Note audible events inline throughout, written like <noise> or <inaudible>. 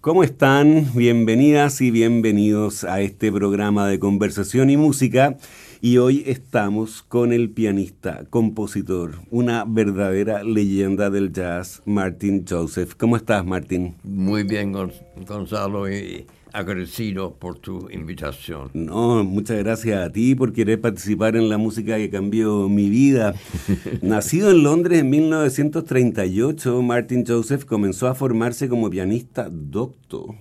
¿Cómo están? Bienvenidas y bienvenidos a este programa de conversación y música. Y hoy estamos con el pianista, compositor, una verdadera leyenda del jazz, Martin Joseph. ¿Cómo estás, Martin? Muy bien, Gonzalo, y agradecido por tu invitación. No, muchas gracias a ti por querer participar en la música que cambió mi vida. <laughs> Nacido en Londres en 1938, Martin Joseph comenzó a formarse como pianista docto,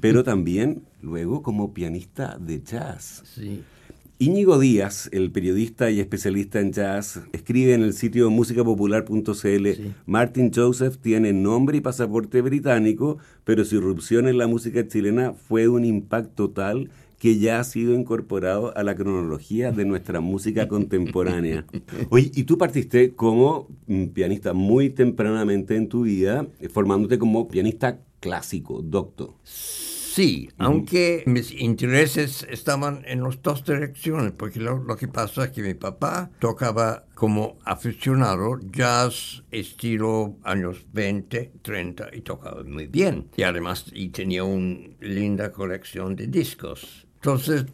pero también luego como pianista de jazz. Sí. Íñigo Díaz, el periodista y especialista en jazz, escribe en el sitio musicapopular.cl, Martin Joseph tiene nombre y pasaporte británico, pero su irrupción en la música chilena fue un impacto tal que ya ha sido incorporado a la cronología de nuestra música <laughs> contemporánea. Oye, y tú partiste como pianista muy tempranamente en tu vida, formándote como pianista clásico, doctor. Sí, aunque mis intereses estaban en las dos direcciones, porque lo, que pasa es que mi papá tocaba como aficionado jazz estilo años 20, 30 y tocaba muy bien. Y además y tenía una linda colección de discos. Entonces,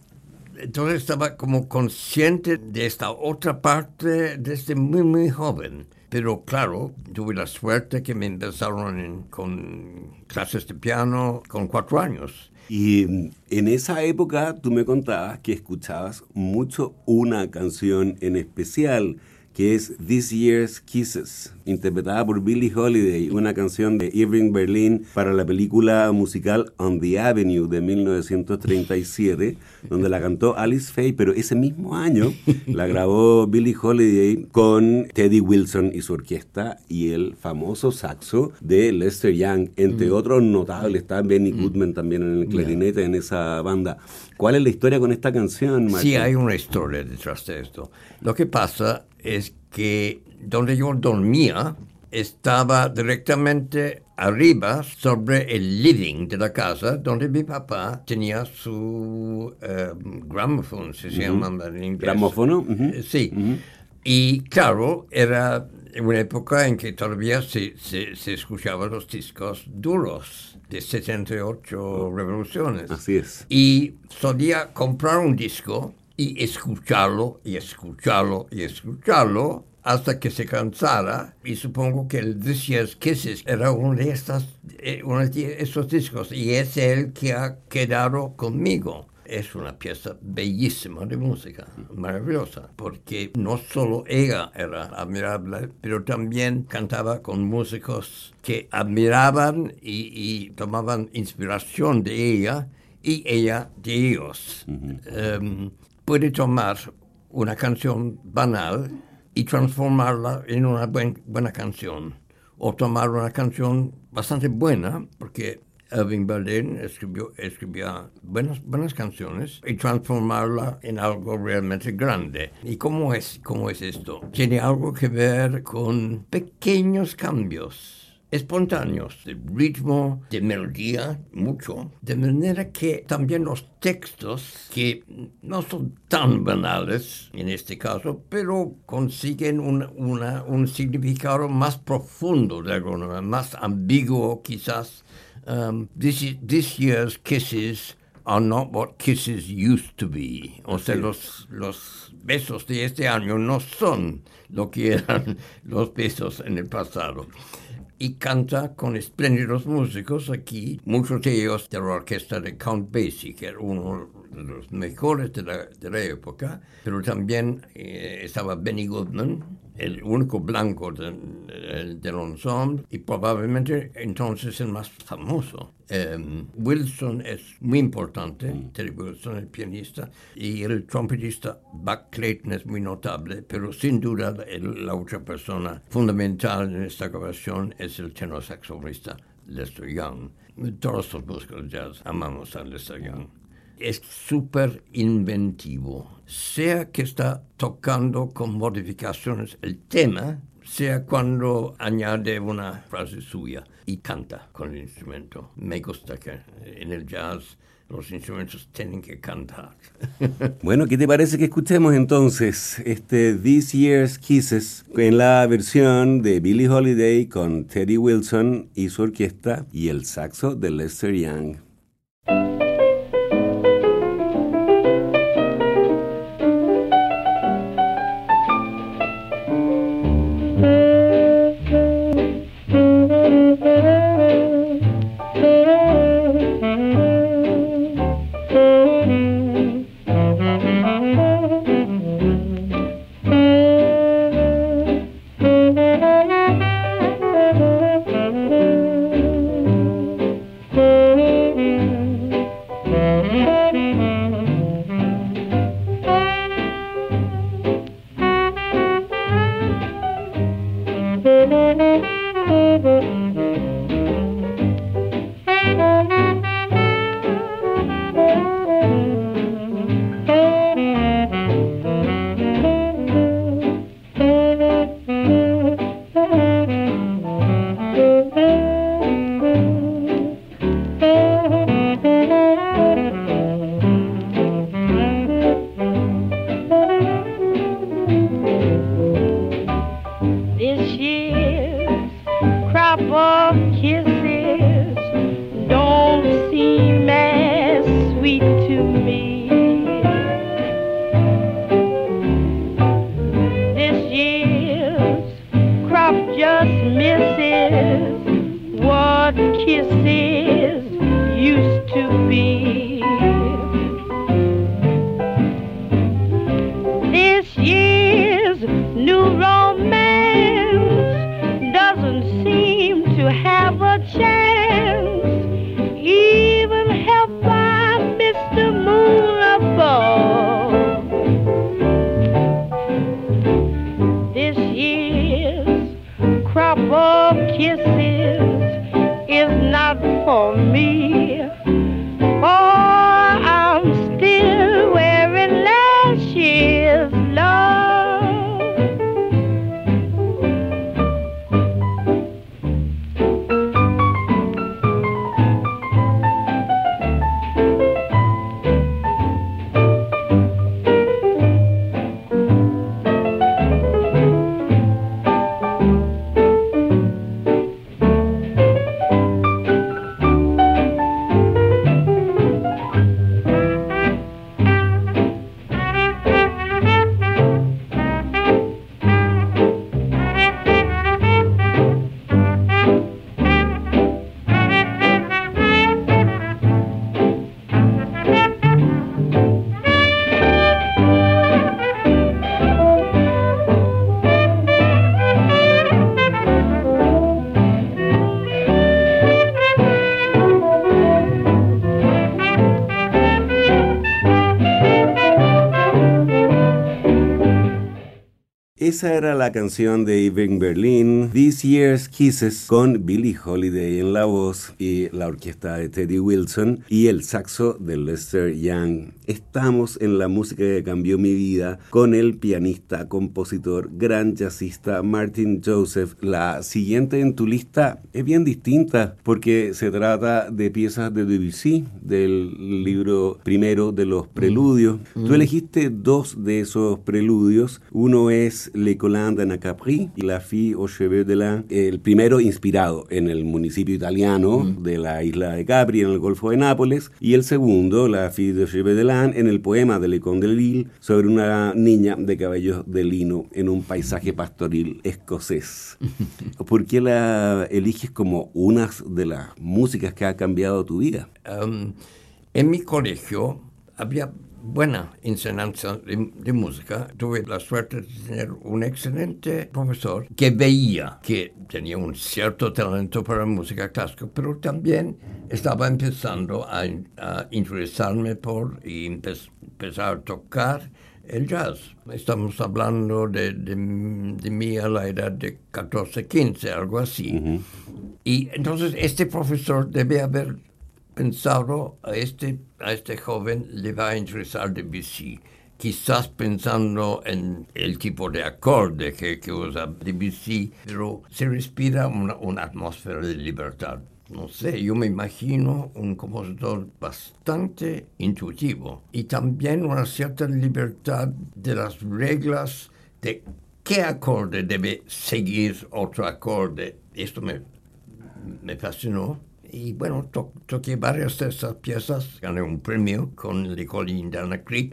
entonces estaba como consciente de esta otra parte desde muy, muy joven. Pero claro, tuve la suerte que me empezaron con clases de piano con cuatro años. Y en esa época tú me contabas que escuchabas mucho una canción en especial que es This Year's Kisses, interpretada por Billie Holiday, una canción de Irving Berlin para la película musical On the Avenue de 1937, donde la cantó Alice Faye, pero ese mismo año la grabó Billie Holiday con Teddy Wilson y su orquesta y el famoso saxo de Lester Young, entre mm. otros notables, está Benny. Goodman también en el clarinete en esa banda. ¿Cuál es la historia con esta canción, Sí, hay una historia detrás de esto. Lo que pasa es que donde yo dormía estaba directamente arriba sobre el living de la casa donde mi papá tenía su um, gramophone, se llama en inglés. ¿Gramófono? Eh, sí. Y claro, era una época en que todavía se, se, escuchaban los discos duros de 78 revoluciones. Así es. Y solía comprar un disco y escucharlo y escucharlo y escucharlo hasta que se cansara y supongo que el This Year's Kisses era uno de, estas, eh, uno de estos discos y es el que ha quedado conmigo. Es una pieza bellísima de música, maravillosa, porque no solo ella era admirable, pero también cantaba con músicos que admiraban y, tomaban inspiración de ella y ella de ellos puede tomar una canción banal y transformarla en una buena canción. O tomar una canción bastante buena, porque Irving Berlin escribió, buenas, buenas canciones y transformarla en algo realmente grande. ¿Y cómo es, cómo es esto? Tiene algo que ver con pequeños cambios espontáneos, de ritmo, de melodía, mucho, de manera que también los textos, que no son tan banales en este caso, pero consiguen un, un significado más profundo de alguna más ambiguo quizás. Um, this, this year's kisses are not what kisses used to be. O sea, los, los besos de este año no son lo que eran <laughs> los besos en el pasado. y canta con espléndidos músicos aquí, muchos de ellos de la orquesta de Count Basie, que era uno de los mejores de la, de la época, pero también eh, estaba Benny Goodman, el único blanco de, del ensemble y probablemente entonces el más famoso. Em, Wilson es muy importante, mm. Terry Wilson, el pianista, y el trompetista Buck Clayton es muy notable, pero sin duda la otra persona fundamental en esta grabación es el tenor saxofonista Lester Young. Todos los músicos jazz amamos a Lester Young es súper inventivo. Sea que está tocando con modificaciones el tema, sea cuando añade una frase suya y canta con el instrumento. Me gusta que en el jazz los instrumentos tienen que cantar. <laughs> bueno, ¿qué te parece que escuchemos entonces este This Year's Kisses en la versión de Billie Holiday con Teddy Wilson y su orquesta y el saxo de Lester Young? Esa era la canción de Irving Berlin, This Year's Kisses, con Billie Holiday en la voz y la orquesta de Teddy Wilson y el saxo de Lester Young. Estamos en la música que cambió mi vida con el pianista, compositor, gran jazzista Martin Joseph. La siguiente en tu lista es bien distinta porque se trata de piezas de Debussy, del libro primero de los preludios. Mm. Tú elegiste dos de esos preludios. Uno es Le Colin de Capri y La Fille aux Cheveux de la, el primero inspirado en el municipio italiano de la isla de Capri, en el Golfo de Nápoles, y el segundo, La Fille aux Cheveux de l'An, en el poema de Le Conte de Lille, sobre una niña de cabellos de lino en un paisaje pastoril escocés. <laughs> ¿Por qué la eliges como una de las músicas que ha cambiado tu vida? Um, en mi colegio había buena enseñanza de, música. Tuve la suerte de tener un excelente profesor que veía que tenía un cierto talento para música clásica, pero también estaba empezando a, interesarme por y empezar a tocar el jazz. Estamos hablando de, de, mí a la edad de 14, 15, algo así. Y entonces este profesor debe haber pensado a este, a este joven le va a interesar Debussy, quizás pensando en el tipo de acorde que, que usa Debussy, pero se respira una, una atmósfera de libertad. No sé, yo me imagino un compositor bastante intuitivo y también una cierta libertad de las reglas de qué acorde debe seguir otro acorde. Esto me, me fascinó y bueno, toqué varias de esas piezas, gané un premio con Le Colline d'Anacri.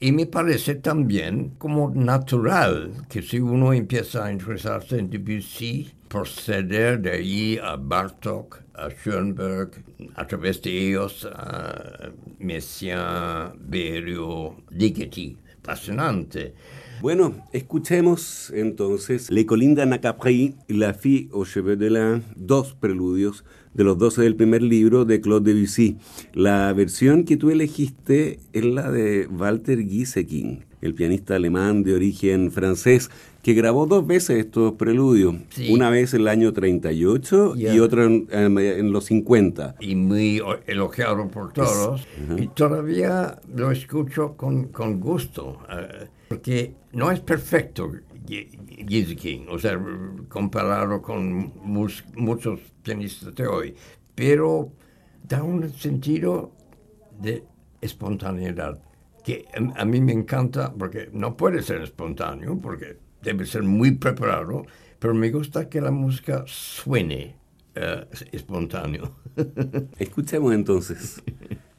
Y me parece también como natural que si uno empieza a interesarse en Debussy, proceder de ahí a Bartok, a Schoenberg, a través de ellos a Messiaen, Berio, Ligeti. Fascinante. Bueno, escuchemos entonces Le Colinda Nacapri La Fille aux Cheveux de la, dos preludios de los 12 del primer libro de Claude Debussy. La versión que tú elegiste es la de Walter Gieseking, el pianista alemán de origen francés, que grabó dos veces estos preludios, una vez en el año 38 y otra en, los 50. Y muy elogiado por todos. Y todavía lo escucho con, con gusto, eh, porque no es perfecto King, o sea, comparado con muchos tenistas de hoy, pero da un sentido de espontaneidad que a mí me encanta porque no puede ser espontáneo, porque debe ser muy preparado, pero me gusta que la música suene uh, espontáneo. Escuchemos entonces. <laughs>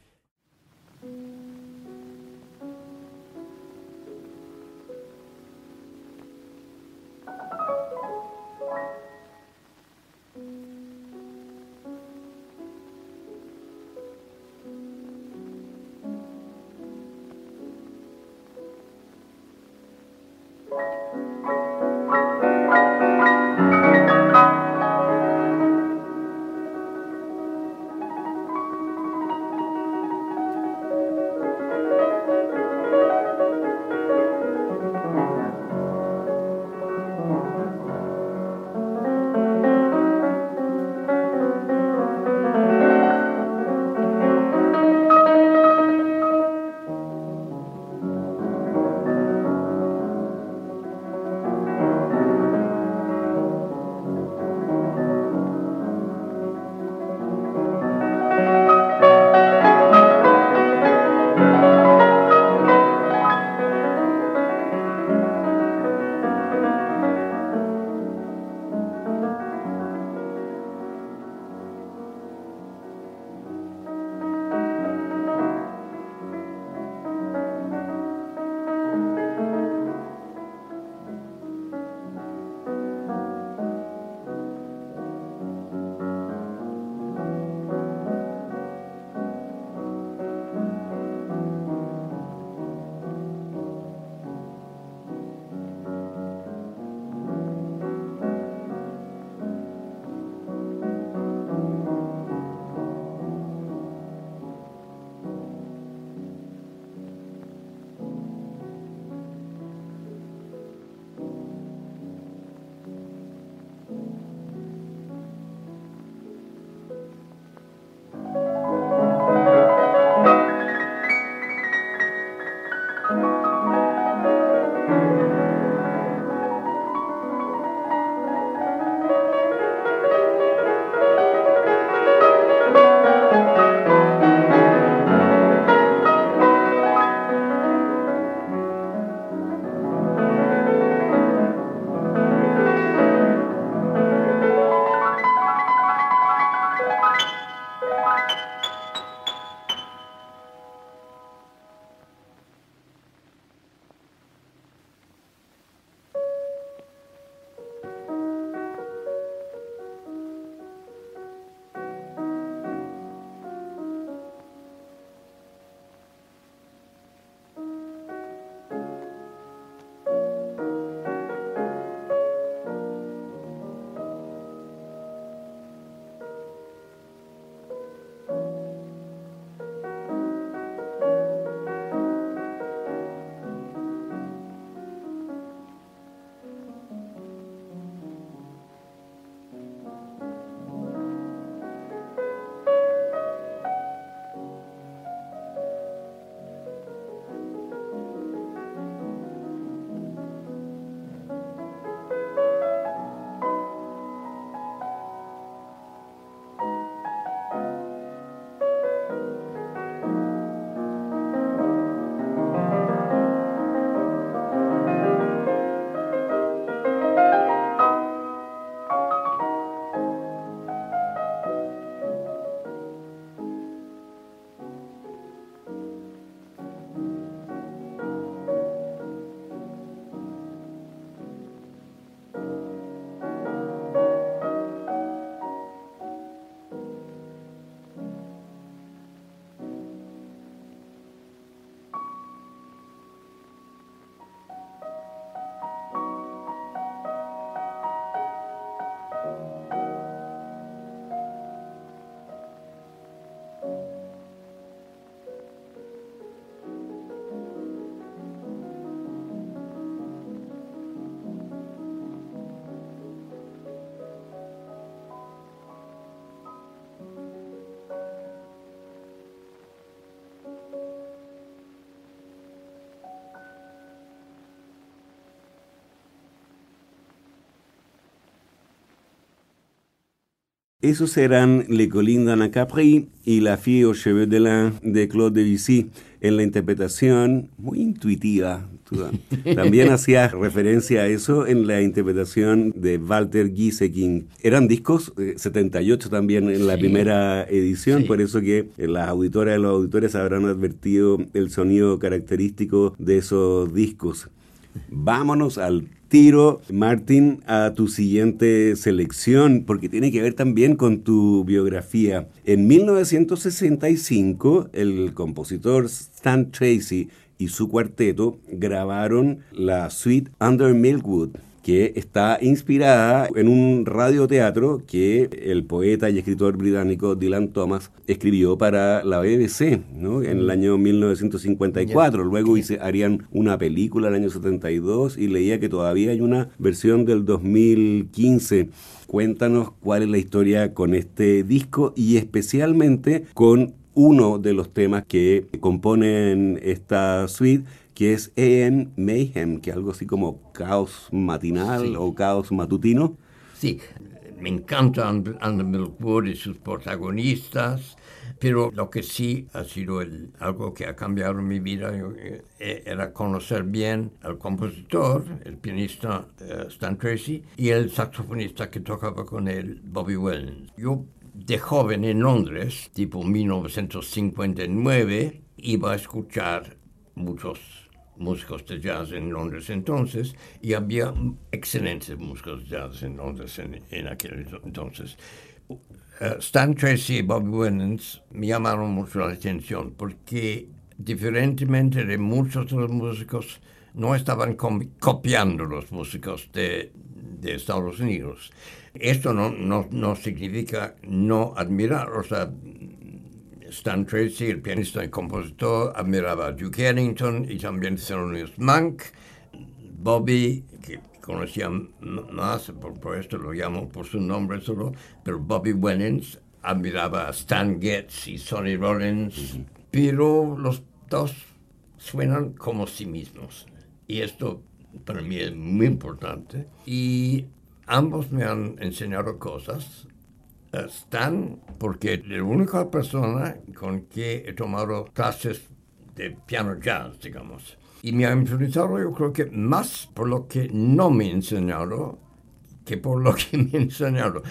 Esos eran Le Colin à Capri y La fille aux cheveux de lin de Claude Debussy en la interpretación muy intuitiva. <laughs> También hacía referencia a eso en la interpretación de Walter Gieseking. Eran discos 78 eh, también en la primera edición, por eso que las auditoras y los auditores habrán advertido el sonido característico de esos discos. Vámonos al tiro, Martín, a tu siguiente selección, porque tiene que ver también con tu biografía. En 1965, el compositor Stan Tracy y su cuarteto grabaron la suite Under Milkwood que está inspirada en un radioteatro que el poeta y escritor británico Dylan Thomas escribió para la BBC ¿no? en el año 1954. Luego hice, harían una película en el año 72 y leía que todavía hay una versión del 2015. Cuéntanos cuál es la historia con este disco y especialmente con uno de los temas que componen esta suite que es AM Mayhem, que es algo así como caos matinal o caos matutino. Sí, me encanta Under Milkwood y sus protagonistas, pero lo que sí ha sido algo que ha cambiado mi vida eh, era conocer bien al compositor, el pianista eh, Stan Tracy, y el saxofonista que tocaba con él, Bobby Williams. Yo de joven en Londres, tipo 1959, iba a escuchar muchos músicos de jazz en Londres entonces y había excelentes músicos de jazz en Londres en, aquel entonces. Uh, Stan Tracy y Bobby Winans me llamaron mucho la atención porque diferentemente de muchos los músicos no estaban copiando los músicos de, de Estados Unidos. Esto no, no, no significa no admirar, o sea, Stan Tracy, el pianista y compositor, admiraba a Duke Ellington y también Thelonious Monk. Bobby, que conocía más, por, esto lo llamo por su nombre solo, pero Bobby Winans admiraba a Stan Getz y Sonny Rollins, pero los dos suenan como sí mismos. Y esto para mí es muy importante. Y ambos me han enseñado cosas están porque la única persona con que he tomado clases de piano jazz, digamos. Y me ha influenciado yo creo que más por lo que no me ha enseñado que por lo que <laughs> me ha enseñado.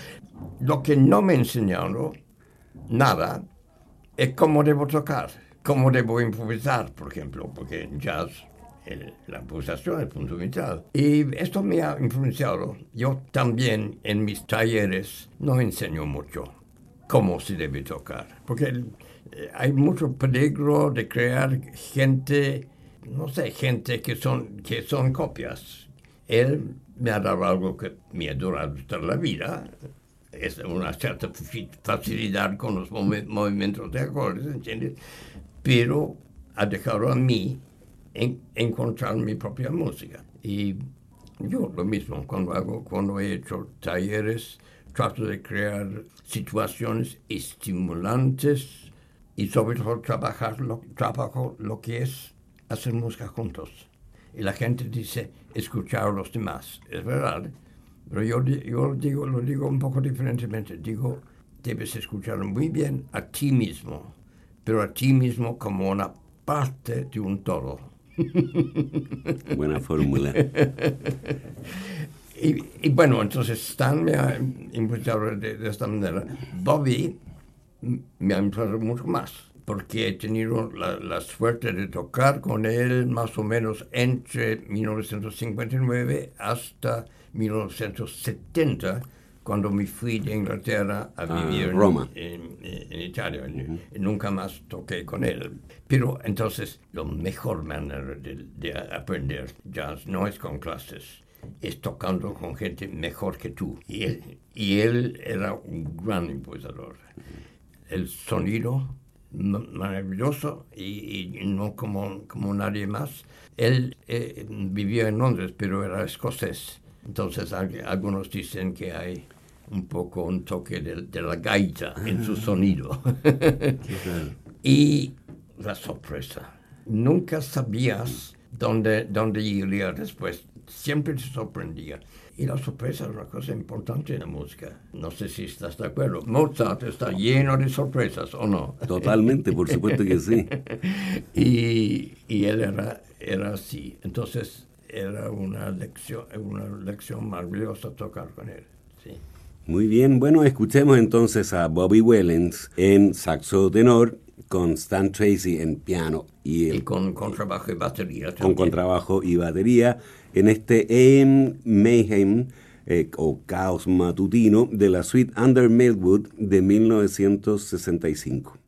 Lo que no me ha enseñado, nada, es cómo debo tocar, cómo debo improvisar, por ejemplo, porque en jazz la es el punto vital. Y esto me ha influenciado. Yo también en mis talleres no enseño mucho cómo se debe tocar, porque eh, hay mucho peligro de crear gente, no sé, gente que son, que son copias. Él me ha dado algo que me ha durado toda la vida, es una cierta facilidad con los movimientos de acordes, ¿entiendes? Pero ha dejado a mí en, encontrar mi propia música. Y yo lo mismo, cuando, hago, cuando he hecho talleres, trato de crear situaciones estimulantes y sobre todo trabajar lo, trabajo lo que es hacer música juntos. Y la gente dice escuchar a los demás. Es verdad, pero yo, yo digo, lo digo un poco diferentemente. Digo, debes escuchar muy bien a ti mismo, pero a ti mismo como una parte de un todo. <laughs> Buena fórmula. <laughs> y, bueno, entonces Stan me ha impulsado de, esta manera. Bobby me ha impulsado mucho más, porque he tenido la, la, suerte de tocar con él más o menos entre 1959 hasta 1970 cuando me fui de Inglaterra a ah, vivir en, Roma. En, Italia. Nunca más toqué con él. Pero entonces, la mejor manera de, aprender jazz no es con clases, es tocando con gente mejor que tú. Y él, y él era un gran imposador. El sonido maravilloso y, no como, como nadie más. Él eh, vivió en Londres, pero era escocés. Entonces algunos dicen que hay un poco un toque de, la gaita en su sonido. <laughs> y la sorpresa. Nunca sabías dónde, dónde iría después. Siempre te sorprendía. Y la sorpresa es una cosa importante en la música. No sé si estás de acuerdo. Mozart está lleno de sorpresas, ¿o no? Totalmente, por supuesto que sí. <laughs> y, y él era, era así. Entonces era una lección, una lección maravillosa tocar con él. Sí. Muy bien, bueno, escuchemos entonces a Bobby Wellens en saxo tenor con Stan Tracy en piano y, el, con contrabajo y batería. También. Con contrabajo y batería en este AM Mayhem eh, o Caos Matutino de la suite Under Melwood de 1965.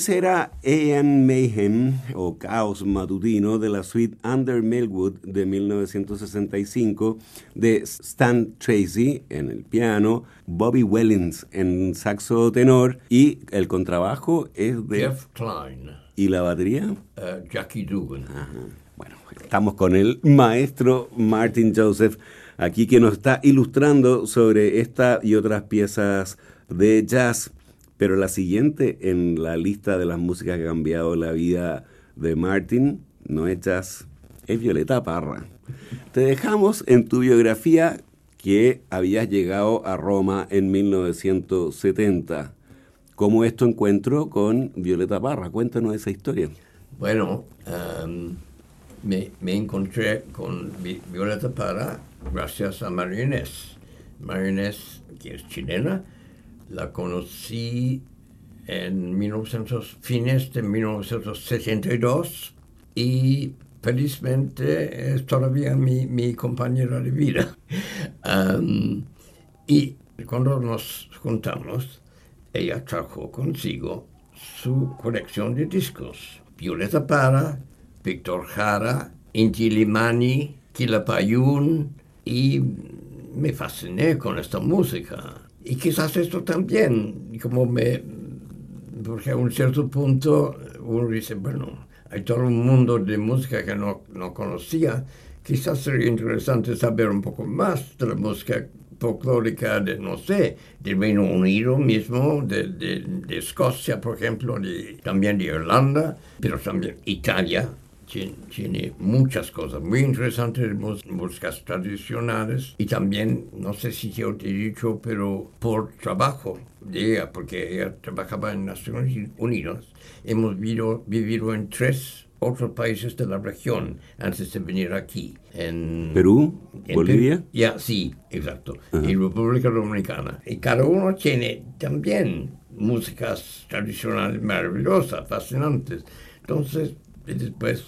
Ese era Ian Mayhem o Caos Matutino de la suite Under Millwood de 1965 de Stan Tracy en el piano, Bobby Wellings en saxo tenor y el contrabajo es de Jeff Klein, ¿Y la batería? uh, Jackie Dugan. Bueno, estamos con el maestro Martin Joseph aquí que nos está ilustrando sobre esta y otras piezas de jazz. Pero la siguiente en la lista de las músicas que ha cambiado la vida de Martin no es es Violeta Parra. Te dejamos en tu biografía que habías llegado a Roma en 1970. ¿Cómo es tu encuentro con Violeta Parra? Cuéntanos esa historia. Bueno, um, me, me encontré con Vi- Violeta Parra gracias a. María Inés, que es chilena, la conocí en 1900, fines de 1962 y felizmente es todavía mi, mi compañera de vida. <laughs> Y cuando nos juntamos, ella trajo consigo su colección de discos. Violeta Parra, Víctor Jara, Inti Limani, Quilapayún, y me fasciné con esta música. Y quizás esto también, como me... Porque a un cierto punto uno dice, bueno, hay todo un mundo de música que no, no conocía. Quizás sería interesante saber un poco más de la música folclórica de, no sé, del Reino Unido mismo, de, de, de Escocia, por ejemplo, también de Irlanda, pero también Italia. Tiene, muchas cosas muy interesantes de músicas tradicionales y también, no sé si yo te he dicho, pero por trabajo de ella, porque ella trabajaba en Naciones Unidas, hemos vivido, vivido en tres otros países de la región antes de venir aquí. En Perú, en Bolivia. Perú. Ya, sí, exacto. Y República Dominicana. Y cada uno tiene también músicas tradicionales maravillosas, fascinantes. Entonces, después,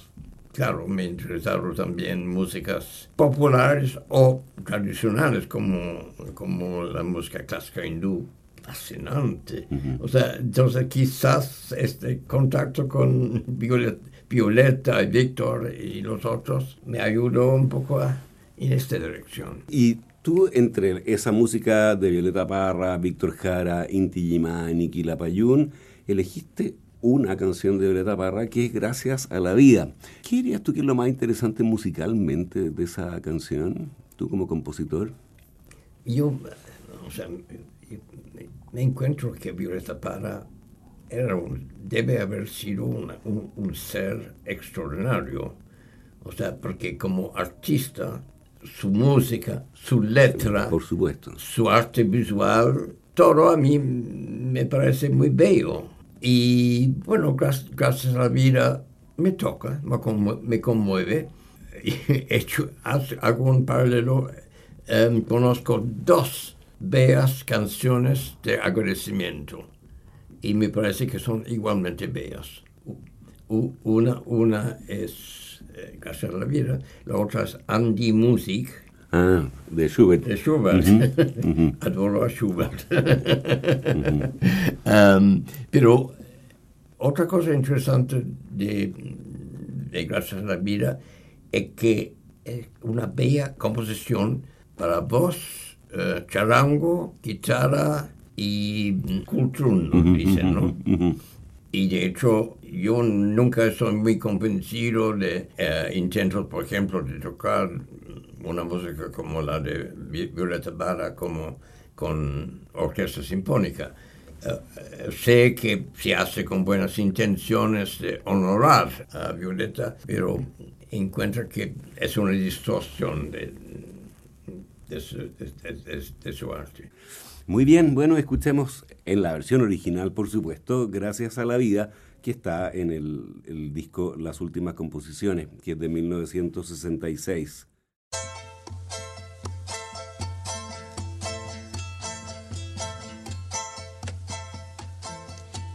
claro, me interesaron también músicas populares o tradicionales como, como la música clásica hindú. Fascinante. O sea, entonces quizás este contacto con Violeta, Violeta y Víctor y los otros me ayudó un poco a- en esta dirección. Y tú, entre esa música de Violeta Parra, Víctor Jara, Inti Gimani, Quilapayún, elegiste una canción de Violeta Parra que es Gracias a la Vida. ¿Qué dirías tú que es lo más interesante musicalmente de esa canción, tú como compositor? Yo, o sea, me, encuentro que Violeta Parra era un- debe haber sido una- un, un ser extraordinario. O sea, porque como artista, su música, su letra, Por supuesto. su arte visual, todo a mí me parece muy bello. Y bueno, gra- gracias a la vida me toca, me, conmue- me conmueve. <laughs> He hecho, hago un paralelo, em, conozco dos bellas canciones de agradecimiento y me parece que son igualmente bellas. Una, una es eh, Gracias a la vida, la otra es Andy Music, Ah, de Schubert. de Schubert. <laughs> Adoro a Schubert. Um, pero otra cosa interesante de, de Gracias a la Vida es que es una bella composición para voz, eh, charango, guitarra y cultrún, dicen, ¿no? Y de hecho, yo nunca soy muy convencido de eh, intentos, por ejemplo, de tocar una música como la de Vi- Violeta Parra como con orquesta sinfónica. Eh, eh, sé que se hace con buenas intenciones de honorar a Violeta, pero encuentro que es una distorsión de, su, arte. Muy bien, bueno, escuchemos en la versión original, por supuesto, Gracias a la Vida, que está en el disco Las Últimas Composiciones, que es de 1966.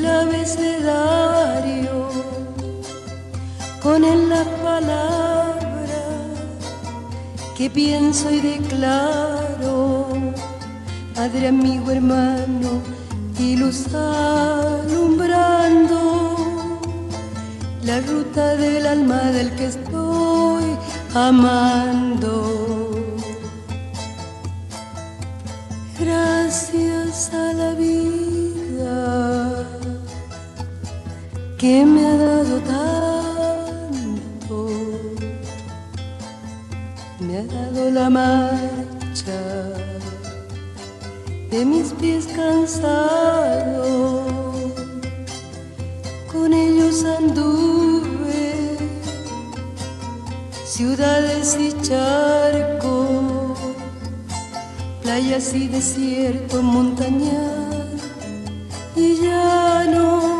el abecedario con él las palabras que pienso y declaro, Padre, amigo, hermano, y luz alumbrando la ruta del alma del que estoy amando. Gracias a la vida que me ha dado tanto. Dado la marcha de mis pies cansados, con ellos anduve ciudades y charcos, playas y desierto, montañas y llano,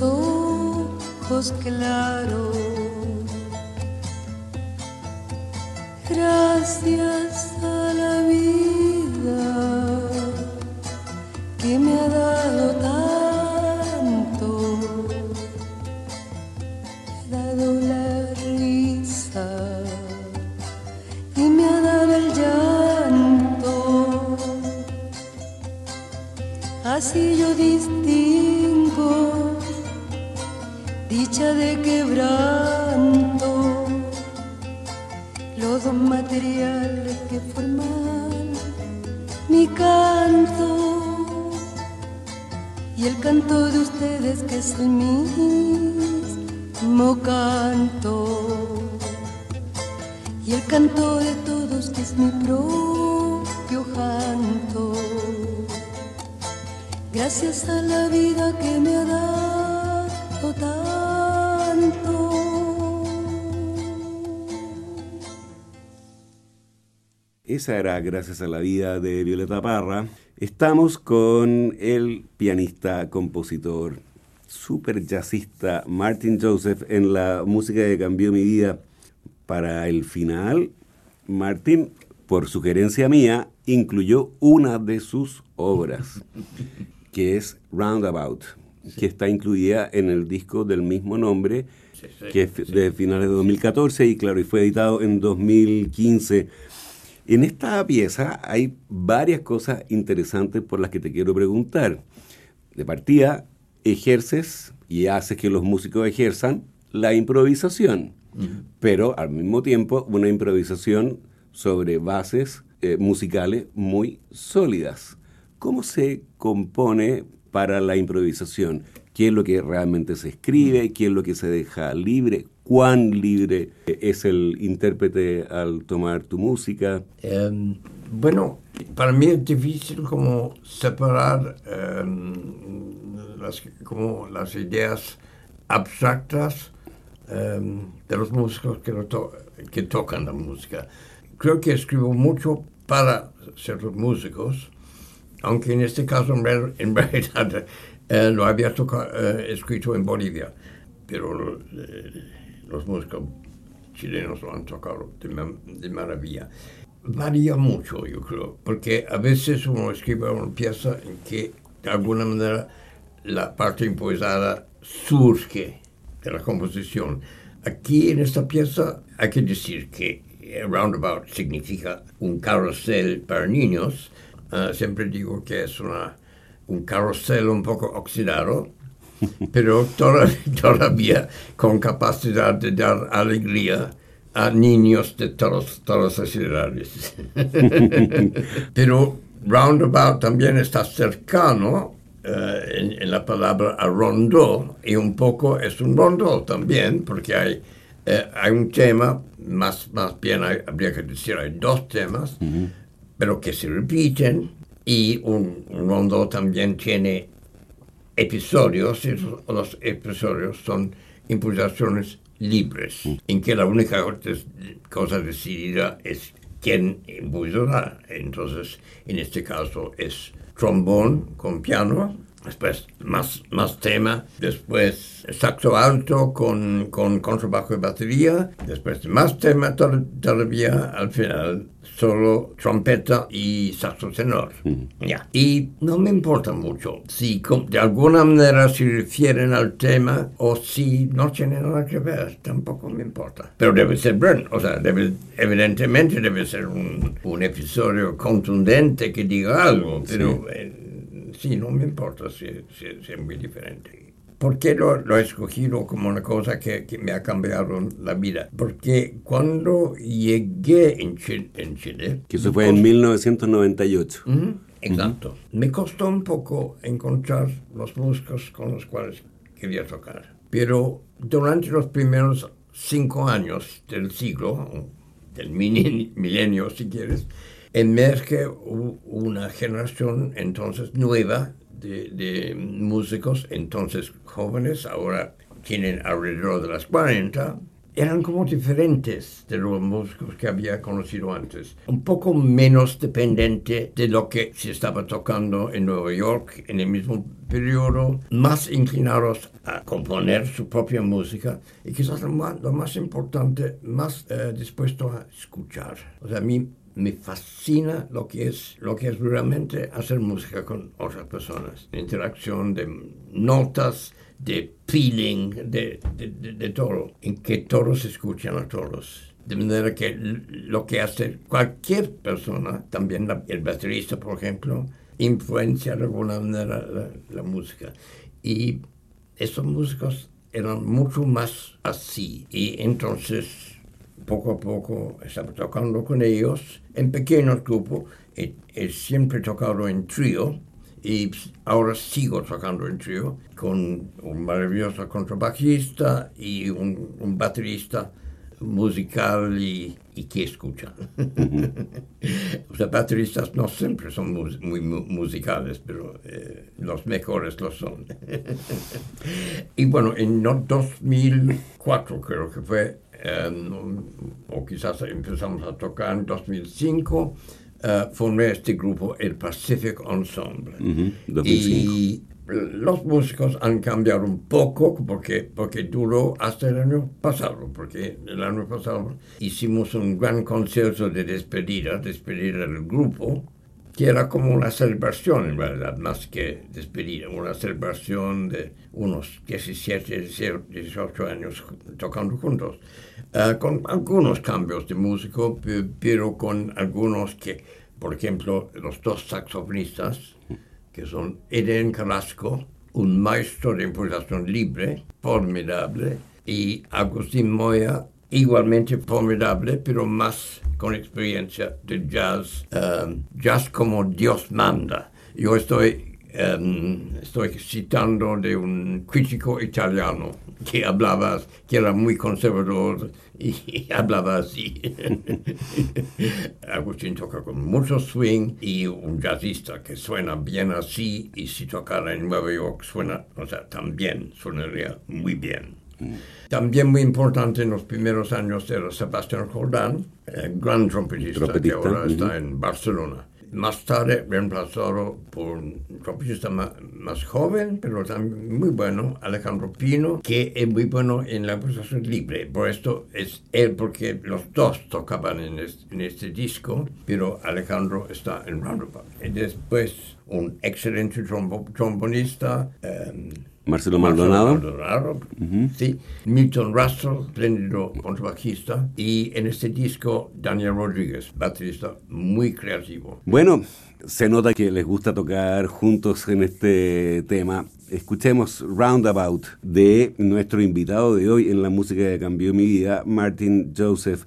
ojos claros. Es el mismo canto y el canto de todos que es mi propio canto. Gracias a la vida que me ha dado tanto. Esa era Gracias a la vida de Violeta Parra. Estamos con el pianista, compositor, super jazzista Martin Joseph en la música que cambió mi vida. Para el final, Martin, por sugerencia mía, incluyó una de sus obras <laughs> que es Roundabout, que está incluida en el disco del mismo nombre, que es de finales de 2014 y claro, y fue editado en 2015. En esta pieza hay varias cosas interesantes por las que te quiero preguntar. De partida, ejerces y haces que los músicos ejerzan la improvisación, pero al mismo tiempo una improvisación sobre bases eh, musicales muy sólidas. ¿Cómo se compone para la improvisación? ¿Qué es lo que realmente se escribe? ¿Qué es lo que se deja libre? ¿Cuán libre es el intérprete al tomar tu música? Em, bueno, para mí es difícil como separar em, las, ideas abstractas em, de los músicos que, que tocan la música. Creo que escribo mucho para ciertos músicos, aunque en este caso en, realidad <laughs> eh, lo había eh, escrito en Bolivia, pero eh, los músicos chilenos lo han tocado de, maravilla. Varía mucho, yo creo, porque a veces uno escribe una pieza en que de alguna manera la parte improvisada surge de la composición. Aquí en esta pieza hay que decir que roundabout significa un carrusel para niños. Ah, siempre digo que es una, un carrusel un poco oxidado, pero <laughs> todavía, con capacidad de dar alegría a niños de todos, todas las edades. pero roundabout también está cercano eh, en, la palabra a rondo y un poco es un rondo también porque hay, eh, hay un tema más, más bien habría que decir, hay dos temas, pero que se repiten y un, rondo también tiene episodios y los episodios son improvisaciones libres, en que la única cosa decidida es quién improvisará. Entonces, en este caso es trombón con piano, después más, más tema, después saxo alto con, con contrabajo y batería, después más tema todavía, al final solo trompeta y saxo tenor. Ya. Y no me importa mucho si de alguna manera se refieren al tema o si no tienen nada que ver, tampoco me importa. Pero debe ser bueno, o sea, debe, evidentemente debe ser un, un episodio contundente que diga algo, pero... Eh, sí, no me importa si, es muy diferente. ¿Por qué lo, lo, he escogido como una cosa que, que, me ha cambiado la vida? Porque cuando llegué en Chile... En Chile que eso fue en 1998. exacto. Me costó un poco encontrar los músicos con los cuales quería tocar. Pero durante los primeros cinco años del siglo, del milenio si quieres, emerge una generación entonces nueva de, músicos, entonces jóvenes, ahora tienen alrededor de las 40, eran como diferentes de los músicos que había conocido antes. Un poco menos dependiente de lo que se estaba tocando en Nueva York en el mismo periodo, más inclinados a componer su propia música y quizás lo más, importante, más eh, dispuesto a escuchar. O sea, a mí me fascina lo que es lo que es realmente hacer música con otras personas. Interacción de notas de feeling de, de, todo. En que todos escuchan a todos. De manera que lo que hace cualquier persona también el baterista por ejemplo influencia de alguna manera la, la música. Y esos músicos eran mucho más así. Y entonces poco a poco estaba tocando con ellos en pequeños grupos. He, siempre tocado en trío y ahora sigo tocando en trío con un maravilloso contrabajista y un, baterista musical y, que escuchan. los <laughs> bateristas no siempre son muy, musicales, pero eh, los mejores lo son. <laughs> y bueno, en 2004 creo que fue, o quizás empezamos a tocar en 2005, eh, formé este grupo, el Pacific Ensemble. Y los músicos han cambiado un poco porque, porque duró hasta el año pasado, porque el año pasado hicimos un gran concierto de despedida, despedida del grupo, que era como una celebración en realidad, más que despedida, una celebración de unos 17, 18 años tocando juntos, eh, con algunos cambios de músico, pero con algunos que, por ejemplo, los dos saxofonistas, que son Eden Carrasco, un maestro de improvisación libre, formidable, y Agustín Moya, igualmente formidable, pero más con experiencia de jazz, um, jazz como Dios manda. Yo estoy, em, estoy citando de un crítico italiano que hablaba, que era muy conservador y <laughs> hablaba así. <laughs> Agustín toca con mucho swing y un jazzista que suena bien así y si tocara en Nueva York suena, o sea, también sonaría muy bien. También muy importante en los primeros años era Sebastián Jordán, el gran trompetista, Trompetista, que ahora está ujú. en Barcelona. Más tarde reemplazado por un trompetista ma- más, joven, pero también muy bueno, Alejandro Pino, que es muy bueno en la improvisación libre. Por esto es él, porque los dos tocaban en este, en este disco, pero Alejandro está en Roundabout. Y después un excelente trombo- trombonista, em, Marcelo Maldonado. Maldonado, sí. Milton Russell, espléndido contrabajista. Y en este disco, Daniel Rodríguez, baterista muy creativo. Bueno, se nota que les gusta tocar juntos en este tema. Escuchemos Roundabout de nuestro invitado de hoy en la música que cambió mi vida, Martin Joseph.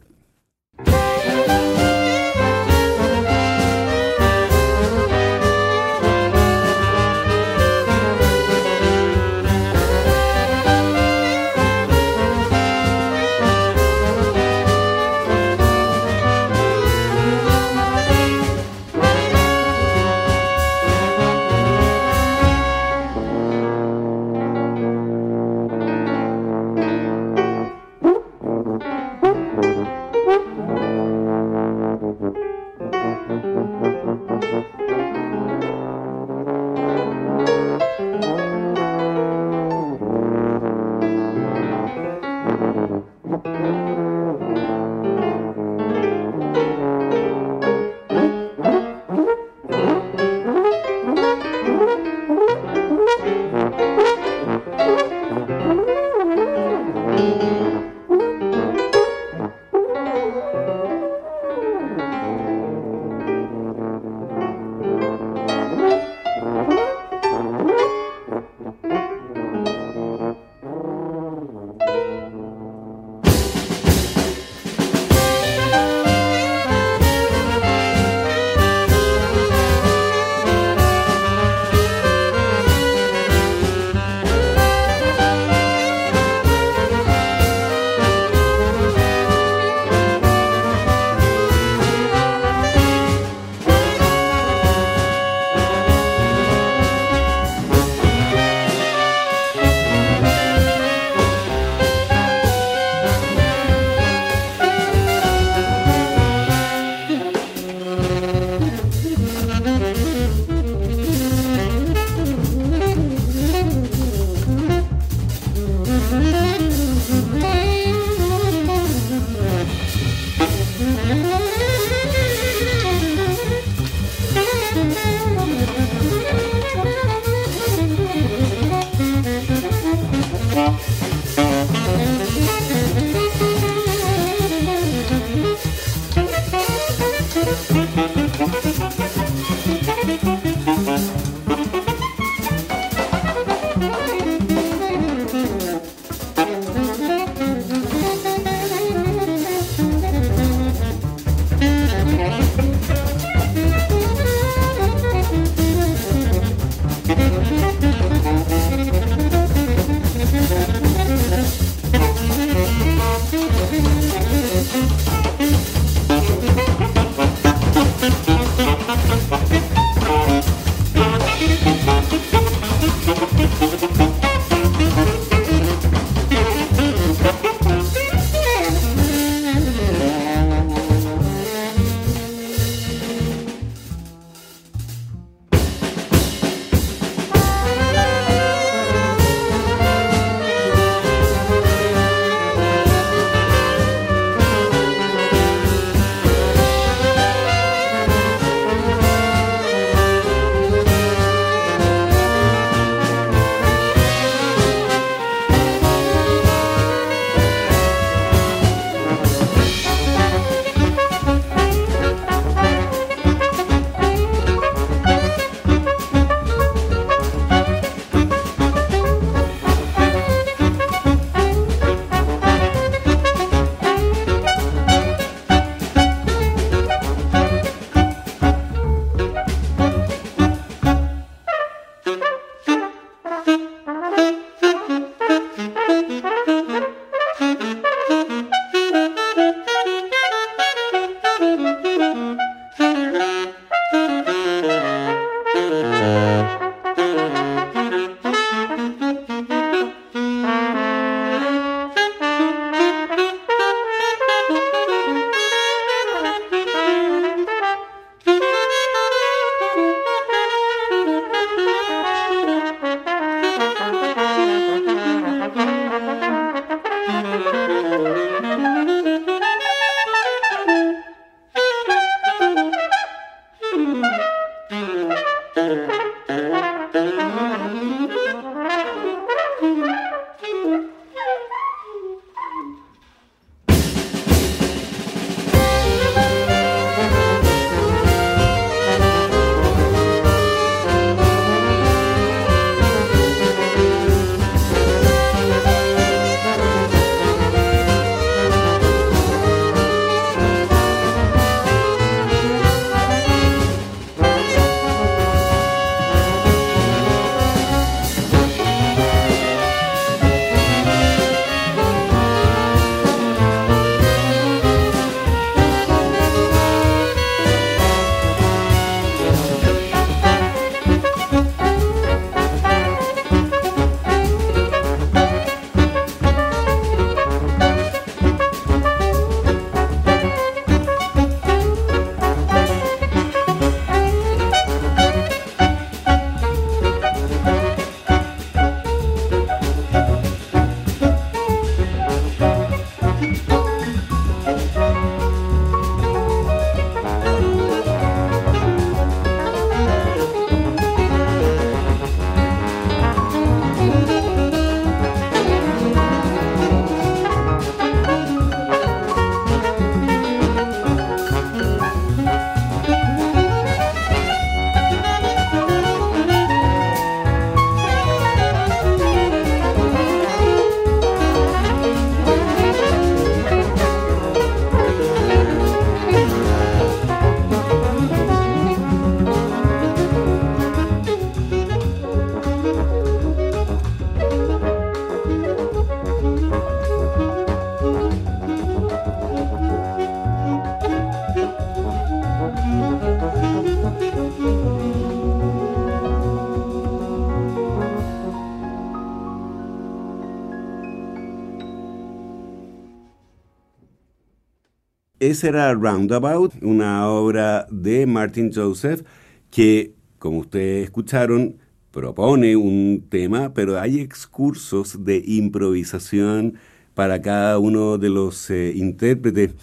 Ese era Roundabout, una obra de Martin Joseph que, como ustedes escucharon, propone un tema, pero hay excursos de improvisación para cada uno de los eh, intérpretes.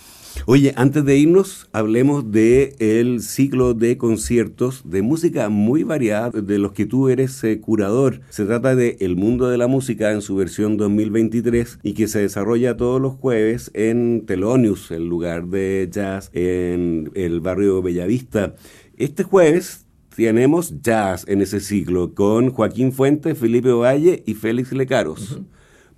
Oye, antes de irnos, hablemos de el ciclo de conciertos de música muy variada de los que tú eres eh, curador. Se trata de El Mundo de la Música en su versión 2023 y que se desarrolla todos los jueves en Telonius, el lugar de jazz en el barrio Bellavista. Este jueves tenemos jazz en ese ciclo con Joaquín Fuentes, Felipe Valle y Félix Lecaros.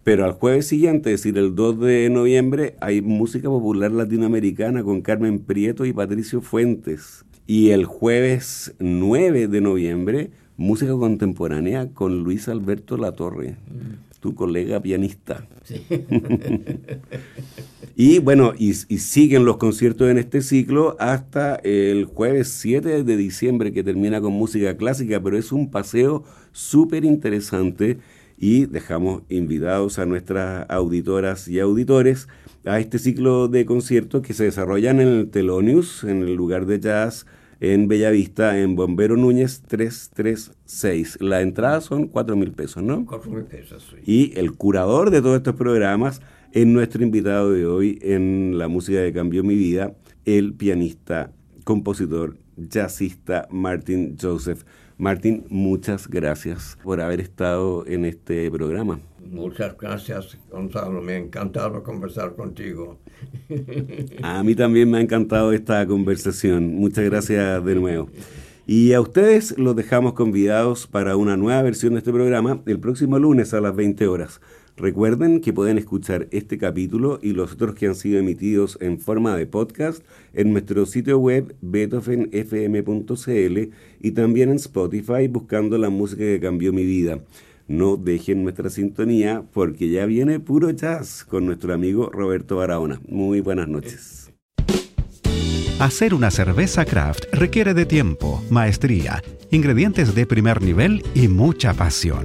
Pero al jueves siguiente, es decir, el 2 de noviembre, hay música popular latinoamericana con Carmen Prieto y Patricio Fuentes. Y el jueves 9 de noviembre, música contemporánea con Luis Alberto Latorre, mm. tu colega pianista. Sí. <laughs> y bueno, y, y, siguen los conciertos en este ciclo hasta el jueves 7 de diciembre que termina con música clásica, pero es un paseo súper interesante y dejamos invitados a nuestras auditoras y auditores a este ciclo de conciertos que se desarrollan en el Telonius, en el lugar de jazz en Bellavista, en Bombero Núñez 336. La entrada son 4 mil pesos, ¿no? 4 mil pesos, sí. Y el curador de todos estos programas es nuestro invitado de hoy en La Música que Cambió Mi Vida, el pianista, compositor, jazzista Martin Joseph. Martín, muchas gracias por haber estado en este programa. Muchas gracias, Gonzalo. Me ha encantado conversar contigo. <laughs> A mí también me ha encantado esta conversación. Muchas gracias de nuevo. Y a ustedes los dejamos convidados para una nueva versión de este programa el próximo lunes a las 20 horas. Recuerden que pueden escuchar este capítulo y los otros que han sido emitidos en forma de podcast en nuestro sitio web beethovenfm.cl y también en Spotify buscando la música que cambió mi vida. No dejen nuestra sintonía porque ya viene puro jazz con nuestro amigo Roberto Barahona. Muy buenas noches. Hacer una cerveza craft requiere de tiempo, maestría, ingredientes de primer nivel y mucha pasión.